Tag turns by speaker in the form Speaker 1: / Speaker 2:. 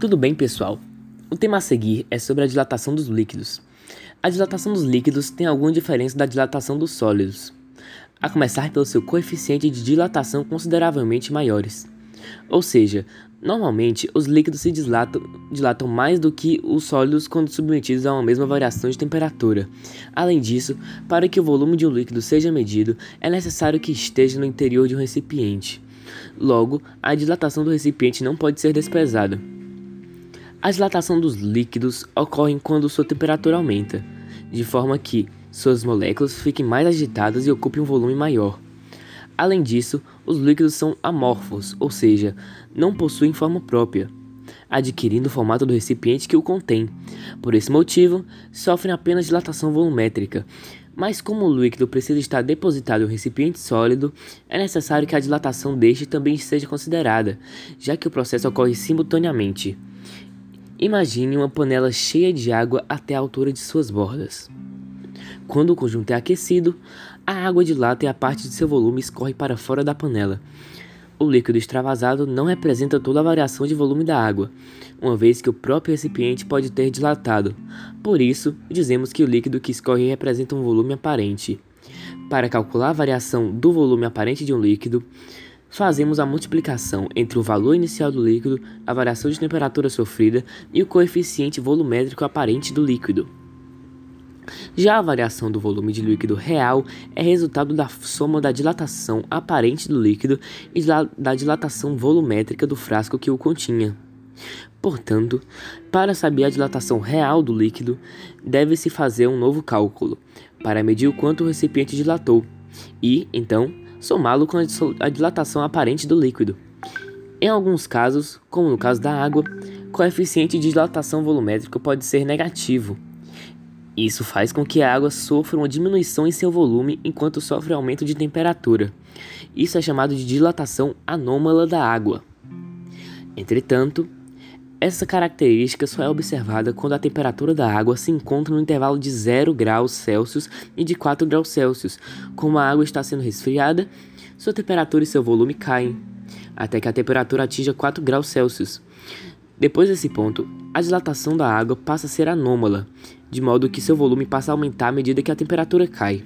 Speaker 1: Tudo bem, pessoal? O tema a seguir é sobre a dilatação dos líquidos. A dilatação dos líquidos tem alguma diferença da dilatação dos sólidos, a começar pelo seu coeficiente de dilatação consideravelmente maiores. Ou seja, normalmente os líquidos se dilatam, dilatam mais do que os sólidos quando submetidos a uma mesma variação de temperatura. Além disso, para que o volume de um líquido seja medido, é necessário que esteja no interior de um recipiente. Logo, a dilatação do recipiente não pode ser desprezada. A dilatação dos líquidos ocorre quando sua temperatura aumenta, de forma que suas moléculas fiquem mais agitadas e ocupem um volume maior. Além disso, os líquidos são amorfos, ou seja, não possuem forma própria, adquirindo o formato do recipiente que o contém. Por esse motivo, sofrem apenas dilatação volumétrica. Mas como o líquido precisa estar depositado em um recipiente sólido, é necessário que a dilatação deste também seja considerada, já que o processo ocorre simultaneamente. Imagine uma panela cheia de água até a altura de suas bordas. Quando o conjunto é aquecido, a água dilata e a parte de seu volume escorre para fora da panela. O líquido extravasado não representa toda a variação de volume da água, uma vez que o próprio recipiente pode ter dilatado. Por isso, dizemos que o líquido que escorre representa um volume aparente. Para calcular a variação do volume aparente de um líquido, Fazemos a multiplicação entre o valor inicial do líquido, a variação de temperatura sofrida e o coeficiente volumétrico aparente do líquido. Já a variação do volume de líquido real é resultado da soma da dilatação aparente do líquido e da dilatação volumétrica do frasco que o continha. Portanto, para saber a dilatação real do líquido, deve-se fazer um novo cálculo para medir o quanto o recipiente dilatou e, então, somá-lo com a dilatação aparente do líquido. Em alguns casos, como no caso da água, o coeficiente de dilatação volumétrica pode ser negativo. Isso faz com que a água sofra uma diminuição em seu volume enquanto sofre aumento de temperatura. Isso é chamado de dilatação anômala da água. Entretanto, essa característica só é observada quando a temperatura da água se encontra no intervalo de 0 graus Celsius e de 4 graus Celsius. Como a água está sendo resfriada, sua temperatura e seu volume caem, até que a temperatura atinja 4 graus Celsius. Depois desse ponto, a dilatação da água passa a ser anômala, de modo que seu volume passa a aumentar à medida que a temperatura cai.